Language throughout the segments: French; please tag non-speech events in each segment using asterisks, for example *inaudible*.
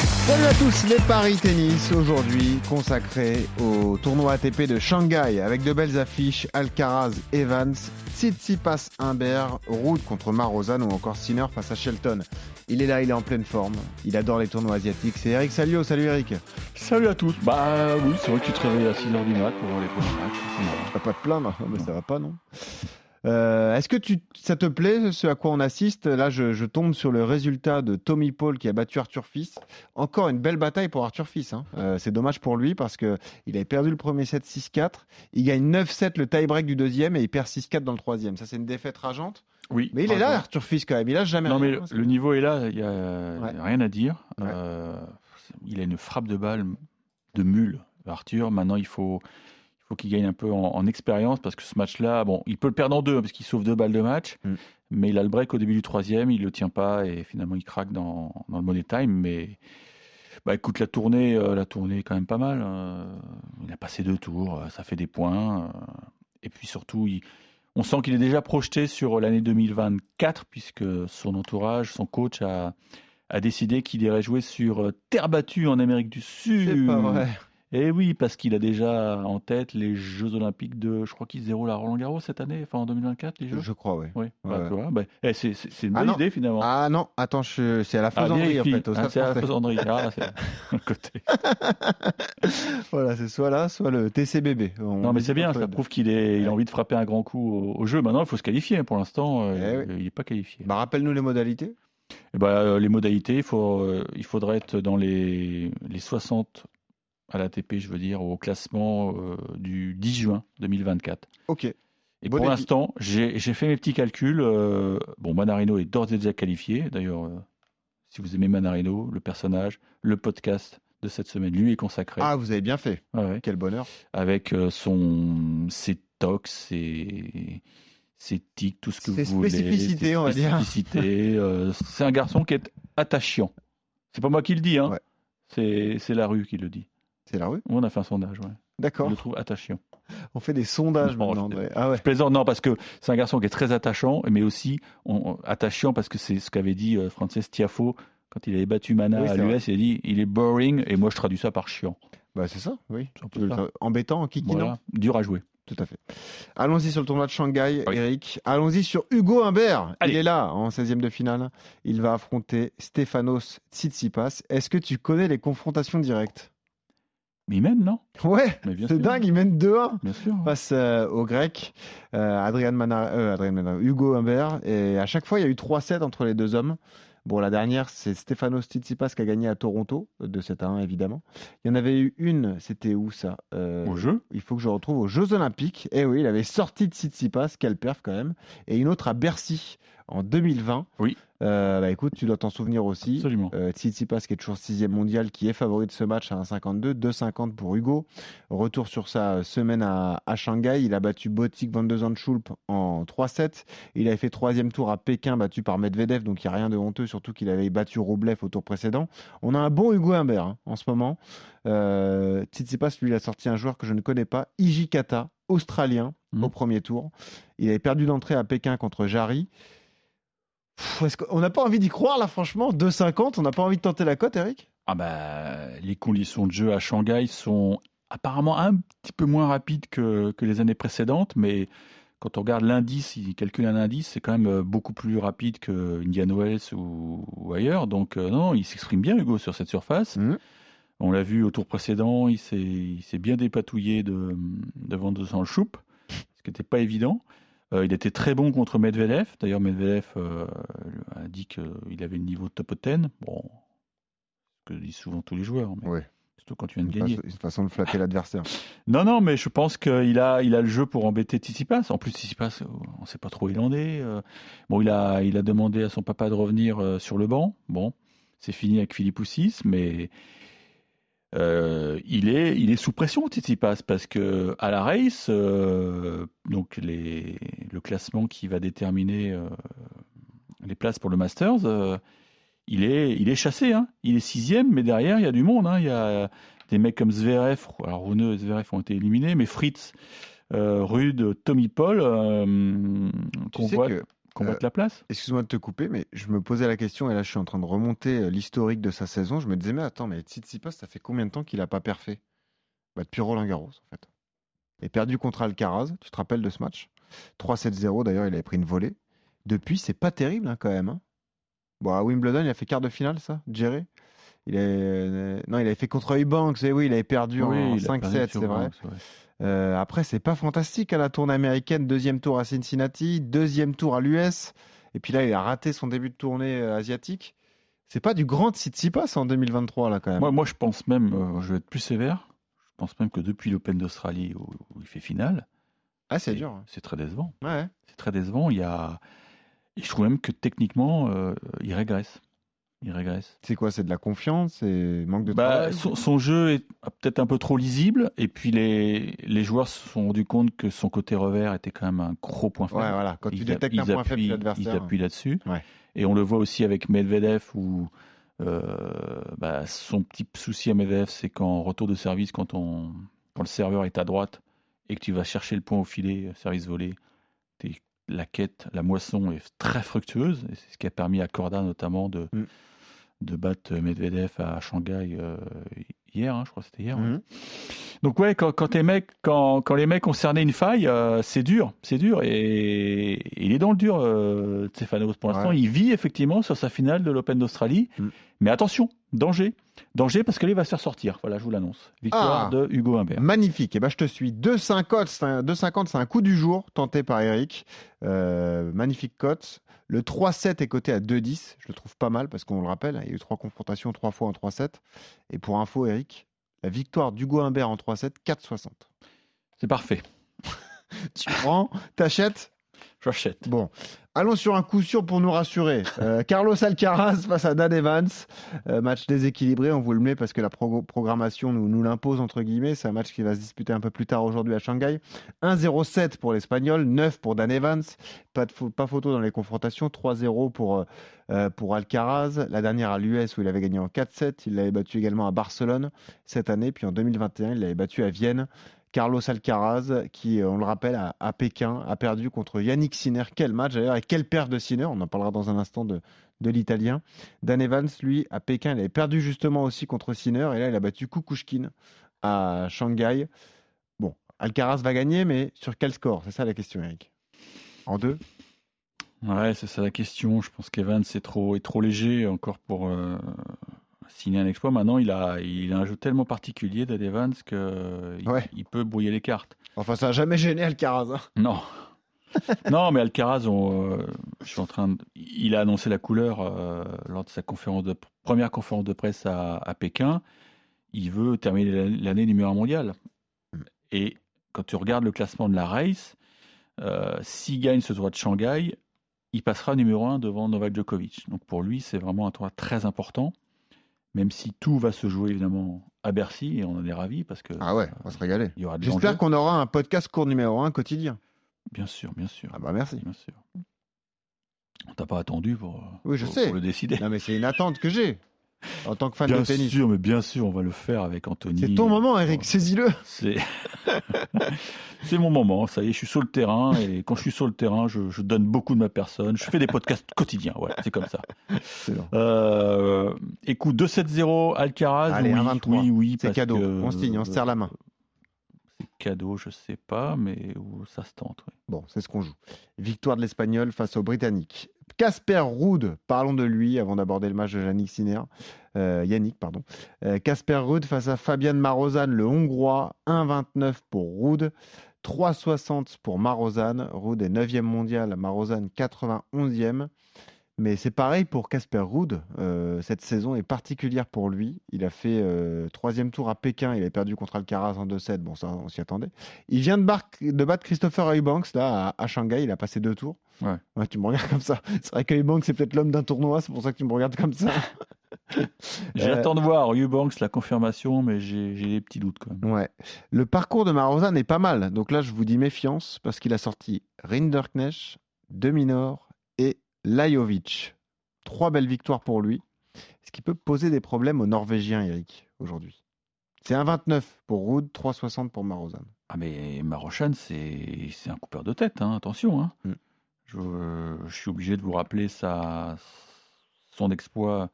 Salut à tous, les paris tennis aujourd'hui consacrés au tournoi ATP de Shanghai avec de belles affiches Alcaraz, Evans, Tsitsipas, Humbert, Root contre Marozan ou encore Sinner face à Shelton. Il est là, il est en pleine forme, il adore les tournois asiatiques. C'est Eric Salio, salut Eric. Salut à tous. Bah oui, c'est vrai que tu te réveilles à 6h du mat pour voir les premiers matchs. T'as pas de plaindre, mais ça va pas non? Euh, Est-ce que tu, ça te plaît ce à quoi on assiste? Là, je, je tombe sur le résultat de Tommy Paul qui a battu Arthur Fils. Encore une belle bataille pour Arthur Fils. Hein. Euh, c'est dommage pour lui parce que il avait perdu le premier set 6-4. Il gagne 9-7 le tie-break du deuxième et il perd 6-4 dans le troisième. Ça, c'est une défaite rageante. Oui. Mais il est là, Arthur Fils, quand même. Il a jamais Non, mais rien. le, le niveau est là, il n'y a, Ouais. rien à dire. Ouais. Euh, il a une frappe de balle de mule, Arthur. Maintenant, il faut, faut qu'il gagne un peu en, en expérience parce que ce match-là, bon, il peut le perdre en deux parce qu'il sauve deux balles de match. Mm. Mais il a le break au début du troisième, il le tient pas et finalement il craque dans, dans le money time. Mais bah, écoute, la tournée, euh, la tournée est quand même pas mal. euh, il a passé deux tours, euh, ça fait des points. euh, et puis surtout, il- on sent qu'il est déjà projeté sur l'année 2024 puisque son entourage, son coach a, a décidé qu'il irait jouer sur terre battue en Amérique du Sud. C'est pas vrai. Et oui, parce qu'il a déjà en tête les Jeux Olympiques de, je crois qu'ils se déroulent à Roland Garros cette année, enfin en 2024 les Jeux. Je crois, oui. Oui, bah, Ouais. vois, bah, eh, c'est une Ah bonne non. idée finalement. Ah non, attends, je- c'est à la Ah, faisanderie en vérifie. fait. Ah, c'est à la faisanderie. Ah, c'est *laughs* côté. *laughs* voilà, c'est soit là, soit le TCBB. On Non, mais c'est bien, ça prouve qu'il est, il a envie de frapper un grand coup au, au jeu. Maintenant, il faut se qualifier. Pour l'instant, euh, Eh il n'est pas qualifié. Bah, rappelle-nous les modalités. Eh ben, euh, les modalités, il, faut, euh, il faudrait être dans les, les 60 à l'ATP, je veux dire, au classement euh, du 10 juin 2024. Ok. Et Bon pour l'instant, j'ai fait mes petits calculs. euh, bon, Manarino est d'ores et déjà qualifié. D'ailleurs, euh, si vous aimez Manarino, le personnage, le podcast de cette semaine lui est consacré. Ah, vous avez bien fait. Ouais. Quel bonheur. Avec son, ses tocs, ses, ses tics, tout ce que Ses vous voulez. spécificités, ses on va dire. spécificités, c'est un garçon qui est attachant. C'est pas moi qui le dis, hein. Ouais. C'est la rue qui le dit. C'est la rue On a fait un sondage, ouais. Je D'accord. le trouve attachant. On fait des sondages Non, maintenant, je-. Ah ouais. Je plaisante, non, parce que c'est un garçon qui est très attachant, mais aussi on- attachant parce que c'est ce qu'avait dit euh, Frances Tiafo quand il avait battu Mana Oui, à l'US. Il a dit il est boring, et moi je traduis ça par chiant. Bah, c'est ça, oui. Ça. Embêtant, kikinant. Voilà, dur à jouer. Tout à fait. Allons-y sur le tournoi de Shanghai, Oui. Eric. Allons-y sur Hugo Humbert. Allez. Il est là en 16e de finale. Il va affronter Stefanos Tsitsipas. Est-ce que tu connais les confrontations directes? Mais il mène, non *laughs* Ouais, Mais bien c'est dingue, il mène 2-1 Bien sûr. face euh, au grec, euh, Adrian Mana, euh, Adrian Hugo Humbert. Et à chaque fois, il y a eu 3-7 entre les deux hommes. Bon, la dernière, c'est Stefanos Tsitsipas qui a gagné à Toronto, de 7 à 1 évidemment. Il y en avait eu une, c'était où ça Euh, Au jeu Il faut que je retrouve aux Jeux Olympiques. Et oui, il avait sorti de Tsitsipas, quelle perf quand même. Et une autre à Bercy en 2020. Oui. Euh, bah écoute, tu dois t'en souvenir aussi. Absolument. Euh, Tsitsipas qui est toujours sixième mondial, qui est favori de ce match à 1,52, 2,50 pour Hugo. Retour sur sa semaine à, à Shanghai, il a battu Botic Van de Zandschulp en 3-7. Il avait fait troisième tour à Pékin, battu par Medvedev, donc il n'y a rien de honteux, surtout qu'il avait battu Roblev au tour précédent. On a un bon Hugo Humbert hein, en ce moment. Euh, Tsitsipas, lui, il a sorti un joueur que je ne connais pas, Ijikata, australien, Mhm. au premier tour. Il avait perdu d'entrée à Pékin contre Jarry. Pff, qu'on n'a pas envie d'y croire là, franchement 2,50, on n'a pas envie de tenter la cote, Eric? Ah bah, les conditions de jeu à Shanghai sont apparemment un petit peu moins rapides que, que les années précédentes, mais quand on regarde l'indice, il calcule un indice, c'est quand même euh, beaucoup plus rapide que Indian Wells ou, ou ailleurs. Donc euh, non, il s'exprime bien Hugo sur cette surface. Mhm. On l'a vu au tour précédent, il s'est il s'est bien dépatouillé de, devant de son choupe, ce qui n'était pas évident. Euh, il était très bon contre Medvedev. D'ailleurs, Medvedev euh, a dit qu'il avait le niveau de top 10. Bon, ce que disent souvent tous les joueurs, mais Ouais. surtout quand tu viens de gagner. façon, une façon de flatter l'adversaire. *laughs* Non, non, mais je pense qu'il a, il a le jeu pour embêter Tsitsipas. En plus, Tsitsipas, on ne sait pas trop où il en est. Bon, il a, il a demandé à son papa de revenir euh, sur le banc. Bon, c'est fini avec Philippe Oussis, mais euh, il, est, il est sous pression, Tsitsipas, parce que à la race, euh, donc les, le classement qui va déterminer euh, les places pour le Masters, euh, il est, il est chassé. Hein. Il est sixième, mais derrière, il y a du monde. Hein. Il y a des mecs comme Zverev, alors Rune et Zverev ont été éliminés, mais Fritz, euh, Rude, Tommy Paul, euh, sais voit que, euh, la place. Excuse-moi de te couper, mais je me posais la question et là je suis en train de remonter l'historique de sa saison. Je me disais, mais attends, mais Tsitsipas, ça fait combien de temps qu'il a pas perfait? Bah, Depuis Roland Garros, en fait. Il a perdu contre Alcaraz, tu te rappelles de ce match? 3-7-0, d'ailleurs, il avait pris une volée. Depuis, c'est pas terrible hein, quand même. hein. Bon, à Wimbledon, il a fait quart de finale, ça, Jerry? Il est... euh, Non, il avait fait contre Eubanks, et oui, il avait perdu en Oui, il a 5-7, perdu c'est vrai. Ouais. Euh, après, c'est pas fantastique à la tournée américaine. Deuxième tour à Cincinnati, deuxième tour à l'US. Et puis là, il a raté son début de tournée euh, asiatique. C'est pas du grand Tsitsipas en 2023, là, quand même. Moi, moi, je pense même, euh, je vais être plus sévère, je pense même que depuis l'Open d'Australie où, où il fait finale, ah, c'est dur. hein. c'est très décevant. Ouais. C'est très décevant. Il y a... Et je trouve même que techniquement, euh, il régresse. Il régresse. C'est quoi C'est de la confiance C'est manque de Bah, travail son, son jeu est peut-être un peu trop lisible, et puis les, les joueurs se sont rendus compte que son côté revers était quand même un gros point faible. Ouais, voilà. Quand tu Ils détectes app- un ils point faible de Ils l'adversaire. appuient là-dessus. Ouais. Et on le voit aussi avec Medvedev où euh, bah, son petit souci à Medvedev, c'est qu'en retour de service, quand, on, quand le serveur est à droite et que tu vas chercher le point au filet, euh, service volé, la quête, la moisson est très fructueuse. Et c'est ce qui a permis à Corda notamment de, Mm. de battre Medvedev à Shanghai euh, hier, hein, je crois que c'était hier. ouais. Mhm. Donc ouais, quand, quand, les mecs, quand, quand les mecs ont cerné une faille, euh, c'est dur, c'est dur. Et, et il est dans le dur, euh, Stefanos. Pour l'instant, Ouais. il vit effectivement sur sa finale de l'Open d'Australie. Mm. Mais attention, danger. Danger parce qu'il va se faire sortir. Voilà, je vous l'annonce. Victoire Ah. de Hugo Humbert. Magnifique. Et ben, je te suis. 2,50, c'est un, 2,50, c'est un coup du jour tenté par Eric. Euh, magnifique cote. Le 3-7 est coté à 2,10. Je le trouve pas mal parce qu'on le rappelle, il y a eu trois confrontations, trois fois en 3-7. Et pour info, Eric, la victoire d'Hugo Humbert en 3-7, 4,60. C'est parfait. *laughs* Tu prends, t'achètes J'achète. Bon, allons sur un coup sûr pour nous rassurer. *laughs* Euh, Carlos Alcaraz face à Dan Evans. Euh, match déséquilibré, on vous le met parce que la pro- programmation nous, nous l'impose, entre guillemets. C'est un match qui va se disputer un peu plus tard aujourd'hui à Shanghai. 1-0-7 pour l'Espagnol, 9 pour Dan Evans. Pas, de pas photo dans les confrontations. 3-0 pour, euh, pour Alcaraz. La dernière à l'US où il avait gagné en 4-7. Il l'avait battu également à Barcelone cette année. Puis en 2021, il l'avait battu à Vienne. Carlos Alcaraz, qui, euh, on le rappelle, à, Pékin, a perdu contre Yannick Sinner. Quel match d'ailleurs, et quelle perte de Sinner, on en parlera dans un instant de, l'Italien. Dan Evans, lui, à Pékin, il avait perdu justement aussi contre Sinner, et là, il a battu Kukushkin à Shanghai. Bon, Alcaraz va gagner, mais sur quel score? C'est ça la question, Eric. En deux? Ouais, c'est ça la question. Je pense qu'Evans est trop, trop léger encore pour euh, signer un exploit. Maintenant, il a, il a un jeu tellement particulier d'Ed Evans qu'il Ouais. il peut brouiller les cartes. Enfin, ça n'a jamais gêné Alcaraz. hein. Non. *laughs* non, mais Alcaraz, on, euh, je suis en train de- il a annoncé la couleur euh, lors de sa conférence de, première conférence de presse à, à Pékin. Il veut terminer l'année- numéro un mondial. Et quand tu regardes le classement de la race, euh, s'il gagne ce tournoi de Shanghai, il passera numéro un devant Novak Djokovic. Donc pour lui, c'est vraiment un tournoi très important, même si tout va se jouer évidemment à Bercy, et on en est ravis parce que Ah ouais, on va se régaler. de J'espère qu'on aura un podcast court numéro 1 quotidien. Bien sûr, bien sûr. Ah bah merci. Bien sûr. On t'a pas attendu pour, Oui, je pour- sais. pour le décider. Non, mais c'est une attente que j'ai en tant que fan bien de tennis. sûr, mais bien sûr, on va le faire avec Anthony. C'est ton moment, Eric, saisis-le. C'est *laughs* c'est mon moment. Ça y est, je suis sur le terrain et quand je suis sur le terrain, je, je donne beaucoup de ma personne. Je fais des podcasts quotidiens. Voilà, c'est comme ça. Euh, écoute, 2-7-0 Alcaraz. Allez, oui, 1-23. oui, oui, C'est cadeau. que- On signe, on se serre la main. C'est cadeau, je sais pas, mais où ça se tente. oui. Bon, c'est ce qu'on joue. Victoire de l'Espagnol face aux Britanniques. Casper Ruud, parlons de lui avant d'aborder le match de Yannick Sinner. Euh, Yannick, pardon. Euh, Casper Ruud face à Fabian Marozan, le Hongrois. 1,29 pour Ruud. 3,60 pour Marozan. Ruud est 9e mondial, Marozan 91e. Mais c'est pareil pour Casper Ruud. Euh, cette saison est particulière pour lui. Il a fait euh, troisième tour à Pékin. Il a perdu contre Alcaraz en 2-7. Bon, ça, on s'y attendait. Il vient de, battre Christopher Eubanks là, à, à Shanghai. Il a passé deux tours. Ouais. tu me regardes comme ça. C'est vrai que Eubanks, c'est peut-être l'homme d'un tournoi. C'est pour ça que tu me regardes comme ça. *laughs* J'attends de voir Eubanks la confirmation, mais j'ai j'ai des petits doutes quand même. Ouais. Le parcours de Marozan est pas mal. Donc là, je vous dis méfiance parce qu'il a sorti Rinderknecht, Deminor et Lajovic. Trois belles victoires pour lui. ce qui peut poser des problèmes aux Norvégiens, Eric, aujourd'hui. C'est 1,29 pour Ruud, 3,60 pour Marozan. Ah mais Marochan, c'est c'est un coupeur de tête, hein, attention. hein. Mm. Je, je suis obligé de vous rappeler sa, son exploit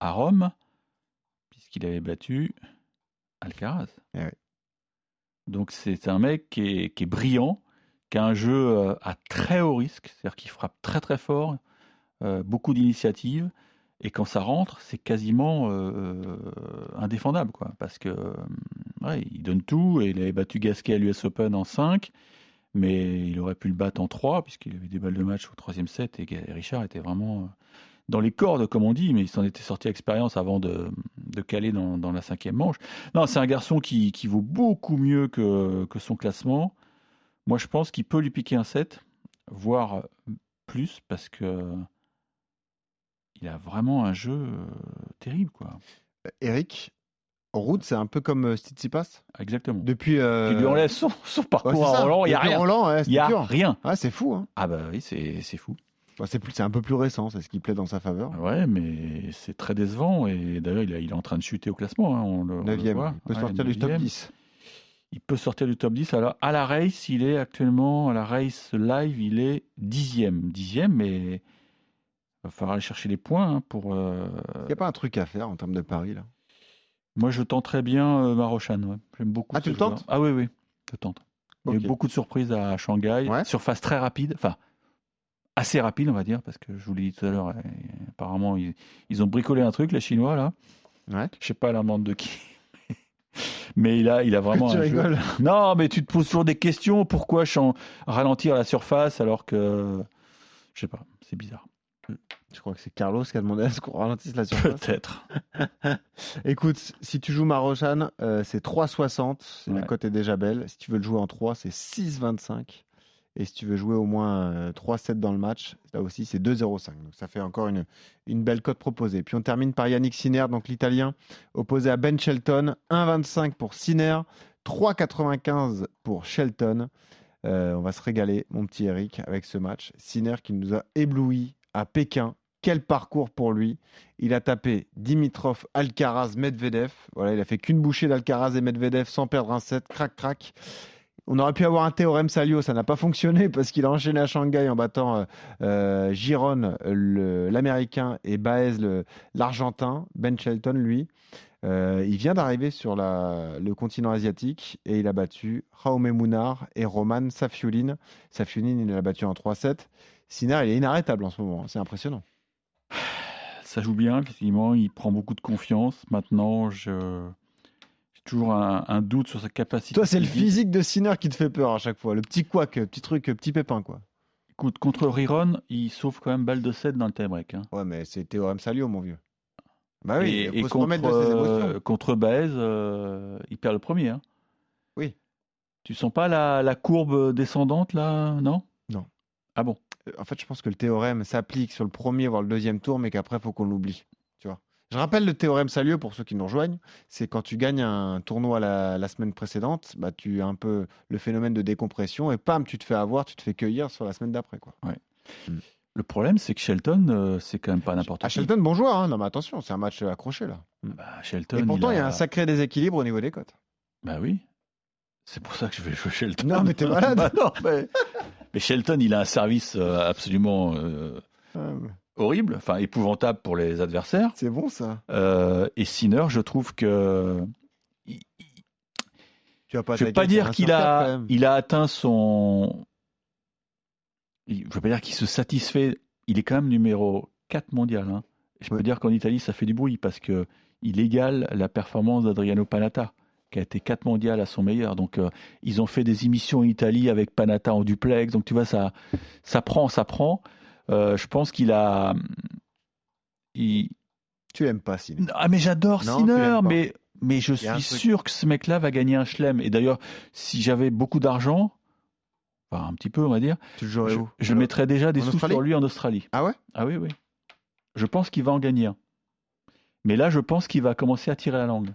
à Rome, puisqu'il avait battu Alcaraz. Eh oui. Donc c'est un mec qui est, qui est brillant, qui a un jeu euh, à très haut risque, c'est-à-dire qu'il frappe très très fort, euh, beaucoup d'initiatives, et quand ça rentre, c'est quasiment euh, indéfendable, quoi, parce que il donne tout, et il avait battu Gasquet à l'US Open en 5, mais il aurait pu le battre en 3, puisqu'il avait des balles de match au troisième set, et Richard était vraiment dans les cordes, comme on dit, mais il s'en était sorti à expérience avant de, caler dans, dans la cinquième manche. Non, c'est un garçon qui, qui vaut beaucoup mieux que son classement. Moi, je pense qu'il peut lui piquer un 7, voire plus, parce que il a vraiment un jeu euh, terrible, quoi. Eric, Ruud, c'est un peu comme euh, Tsitsipas Exactement. Depuis. euh, Tu lui enlèves son, son ouais, parcours c'est à. Roland, il n'y a rien. Roland, ouais, n'y a dur. rien. Ouais, c'est fou. Hein. Ah bah oui, c'est c'est fou. C'est un peu plus récent, c'est ce qui plaît dans sa faveur. Ouais, mais c'est très décevant. Et d'ailleurs, il, est- il est en train de chuter au classement. hein, on le, on le Neuvième, voit. il peut Ouais, sortir du top neuvième. 10. Il peut sortir du top 10. Alors, à la race, il est actuellement, à la race live, il est dixième. Dixième, mais il va falloir aller chercher les points hein, pour. euh, Il n'y a pas un truc à faire en termes de paris, là? Moi, je tenterais bien euh, Marochan. ouais. J'aime beaucoup. Ah, tu le joueur. tentes? Ah oui, oui, je tente. Il y a eu beaucoup de surprises à Shanghai. Ouais. Surface très rapide. Enfin, assez rapide, on va dire, parce que je vous l'ai dit tout à l'heure, euh, apparemment, ils, ils ont bricolé un truc, les Chinois, là. Ouais. Je sais pas la demande de qui. Mais il a, il a vraiment Tu un jeu- rigoles. Non, mais tu te poses toujours des questions. Pourquoi ralentir la surface alors que. Je sais pas, c'est bizarre. Je crois que c'est Carlos qui a demandé à ce qu'on ralentisse la surface. Peut-être. *laughs* Écoute, si tu joues Marochan, euh, c'est 3,60. C'est La Ouais. cote est déjà belle. Si tu veux le jouer en 3, c'est 6,25. Et si tu veux jouer au moins euh, 3-7 dans le match, là aussi, c'est 2,05. Donc ça fait encore une, une belle cote proposée. Puis on termine par Yannick Sinner, donc l'italien, opposé à Ben Shelton. 1,25 pour Sinner, 3,95 pour Shelton. Euh, on va se régaler, mon petit Eric, avec ce match. Sinner qui nous a ébloui à Pékin. Quel parcours pour lui. Il a tapé Dimitrov, Alcaraz, Medvedev. Voilà, il a fait qu'une bouchée d'Alcaraz et Medvedev sans perdre un set. Crac, crac. On aurait pu avoir un théorème Salio, ça n'a pas fonctionné *laughs* parce qu'il a enchaîné à Shanghai en battant euh, euh, Giron, l'américain, et Baez, l'argentin. Ben Shelton, lui, euh, il vient d'arriver sur le continent asiatique et il a battu Jaume Munar et Roman Safiulin. Safiulin, il l'a battu en 3-7. Sinner, il est inarrêtable en ce moment, c'est impressionnant. Ça joue bien, effectivement. Il prend beaucoup de confiance. Maintenant, je. Toujours un, un doute sur sa capacité. Toi, c'est le physique. de Sinner qui te fait peur à chaque fois. Le petit couac, petit truc, petit pépin, quoi. Écoute, contre Riron, il sauve quand même balle de 7 dans le tie-break. hein. Ouais, mais c'est théorème Salio, mon vieux. Bah oui, et il et faut se contre, remettre de ses émotions. euh, contre Baez, euh, il perd le premier. hein. Oui. Tu sens pas la, la courbe descendante là Non? Non. Ah bon Euh, En fait, je pense que le théorème s'applique sur le premier, voire le deuxième tour, mais qu'après, il faut qu'on l'oublie. Je rappelle le théorème Salieu pour ceux qui nous rejoignent. C'est quand tu gagnes un tournoi la, la semaine précédente, bah, tu as un peu le phénomène de décompression et pam, tu te fais avoir, tu te fais cueillir sur la semaine d'après. Quoi. Le problème, c'est que Shelton, euh, c'est quand même pas n'importe À qui. Shelton, bon joueur. Hein. Non, mais attention, c'est un match accroché là. Bah, Shelton. Et pourtant, il y a un sacré déséquilibre au niveau des cotes. Bah oui. C'est pour ça que je vais jouer Shelton. Non, mais t'es malade. *laughs* Bah non, mais... mais Shelton, il a un service euh, absolument euh, horrible, enfin épouvantable pour les adversaires. C'est bon ça. Euh, et Sinner, je trouve que il- Tu vas pas je ne veux pas dire qu'il a, il a atteint son. Je veux pas dire qu'il se satisfait. Il est quand même numéro 4 mondial. hein. Je Ouais. peux dire qu'en Italie, ça fait du bruit parce que il égale la performance d'Adriano Panatta, qui a été 4 mondial à son meilleur. Donc, euh, ils ont fait des émissions en Italie avec Panatta en duplex. Donc, tu vois, ça, ça prend, ça prend. Euh, je pense qu'il a. il- Tu aimes pas Sinner. ah mais j'adore Sinner, mais mais je suis truc. sûr que ce mec-là va gagner un chelem. Et d'ailleurs, si j'avais beaucoup d'argent, enfin un petit peu on va dire, Tu je, où je Alors- mettrais déjà des en sous Australie sur lui en Australie. Ah ouais? Ah oui oui. Je pense qu'il va en gagner un. Mais là, je pense qu'il va commencer à tirer la langue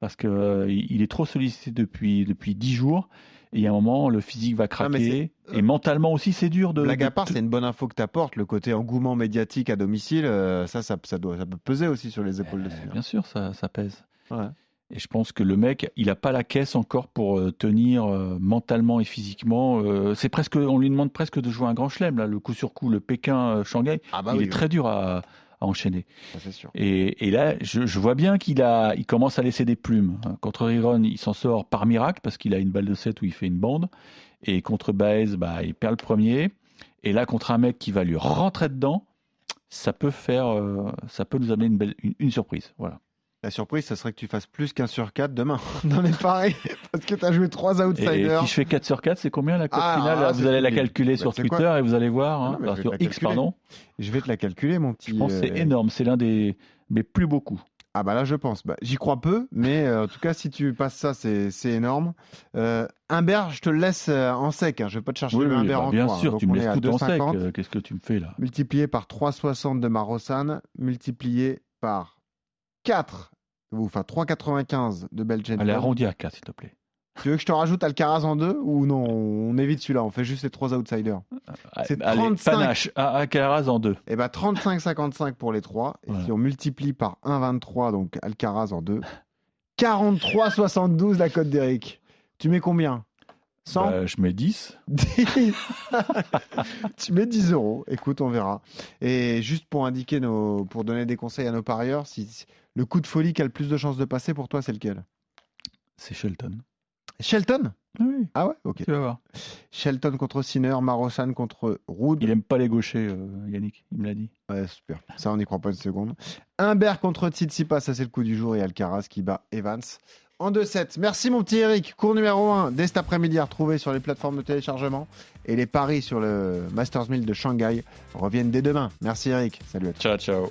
parce que euh, il est trop sollicité depuis depuis dix jours Et à un moment, le physique va craquer. c'est- et mentalement aussi, c'est dur de. Blague à part, c'est une bonne info que tu apportes. Le côté engouement médiatique à domicile, euh, ça, ça, ça, doit, ça peut peser aussi sur les épaules de Euh. Bien sûr, ça, ça pèse. Ouais. Et je pense que le mec, il n'a pas la caisse encore pour euh, tenir euh, mentalement et physiquement. euh, c'est presque, on lui demande presque de jouer un grand chelem là, le coup sur coup, le Pékin-Shanghai. Ah bah il oui, est très dur à, à enchaîner. ça, c'est sûr. Et, et là, je, je vois bien qu'il a, il commence à laisser des plumes. Contre Riron, il s'en sort par miracle parce qu'il a une balle de 7 où il fait une bande. Et contre Baez, bah, il perd le premier. Et là, contre un mec qui va lui rentrer dedans, ça peut faire, euh, ça peut nous amener une, belle, une, une surprise. Voilà. La surprise, ça serait que tu fasses plus qu'un sur 4 demain dans les paris, parce que tu as joué trois Et outsiders. si je fais 4 sur 4, c'est combien la cote Ah, finale ah, Vous allez la calculer Bah, sur Twitter et vous allez voir, hein, non, mais vais sur X, pardon. Je vais te la calculer, mon petit. Je pense c'est euh, énorme. C'est l'un des, mais plus beaucoup. Ah bah là, je pense. Bah, J'y crois peu, mais euh, en tout cas, si tu passes ça, c'est énorme. Euh, Humbert, je te le laisse en sec. Hein. Je vais pas te chercher Oui, le Humbert bah, en bien hein. sûr, tu me laisses tout en sec. 2,50, Qu'est-ce que tu me fais là? Multiplié par 3,60 de Marossan, multiplié par 4, ou enfin 3,95 de Belgian. Allez, arrondi à 4, s'il te plaît. Tu veux que je te rajoute Alcaraz en deux ou non On évite celui-là, on fait juste les trois outsiders. C'est Allez, 35. panache, à Alcaraz en deux. Et bah 35,55 pour les trois. Et Voilà. si on multiplie par 1,23, donc Alcaraz en deux, 43,72 la cote d'Eric. Tu mets combien? 100 Bah, je mets 10. 10. *laughs* tu mets 10 euros. Écoute, on verra. Et juste pour indiquer nos, pour donner des conseils à nos parieurs, si, si- le coup de folie qui a le plus de chances de passer pour toi, c'est lequel? C'est Shelton. Shelton? Oui, Ah ouais, ok. tu vas voir. Shelton contre Sinner, Marossan contre Rood. Il aime pas les gauchers, euh, Yannick, il me l'a dit. Ouais, super. Ça, on n'y croit pas une seconde. Humbert contre Tsitsipas, ça c'est le coup du jour. Et Alcaraz qui bat Evans en 2-7. Merci mon petit Eric. Cours numéro 1 dès cet après-midi à retrouver sur les plateformes de téléchargement. Et les paris sur le Masters 1000 de Shanghai reviennent dès demain. Merci Eric. Salut à tous. Ciao, ciao.